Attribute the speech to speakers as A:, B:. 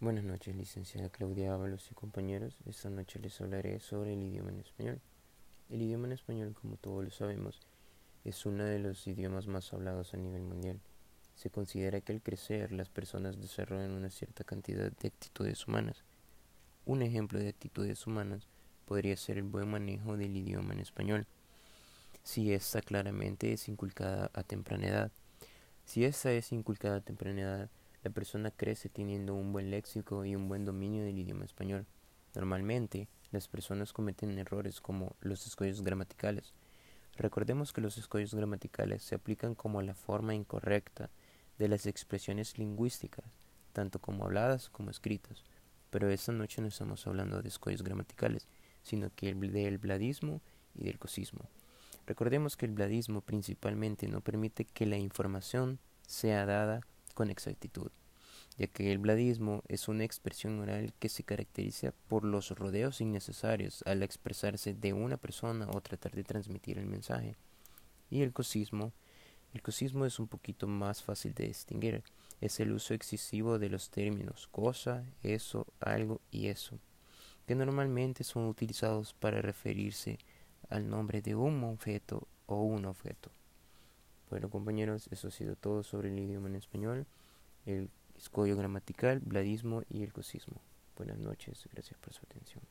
A: Buenas noches, licenciada Claudia Ábalos y compañeros. Esta noche les hablaré sobre el idioma en español. El idioma en español, como todos lo sabemos, es uno de los idiomas más hablados a nivel mundial. Se considera que al crecer las personas desarrollan una cierta cantidad de actitudes humanas. Un ejemplo de actitudes humanas podría ser el buen manejo del idioma en español, si esta claramente es inculcada a temprana edad. Si esta es inculcada a temprana edad, la persona crece teniendo un buen léxico y un buen dominio del idioma español. Normalmente, las personas cometen errores como los escollos gramaticales. Recordemos que los escollos gramaticales se aplican como la forma incorrecta de las expresiones lingüísticas, tanto como habladas como escritas. Pero esta noche no estamos hablando de escollos gramaticales, sino que del bladismo y del cosismo. Recordemos que el bladismo principalmente no permite que la información sea dada con exactitud, ya que el bladismo es una expresión oral que se caracteriza por los rodeos innecesarios al expresarse de una persona o tratar de transmitir el mensaje. Y el cosismo, el cosismo es un poquito más fácil de distinguir, es el uso excesivo de los términos cosa, eso, algo y eso, que normalmente son utilizados para referirse al nombre de un objeto o un objeto. Bueno compañeros, eso ha sido todo sobre el idioma en español, el escollo gramatical, bladismo y el cosismo. Buenas noches, gracias por su atención.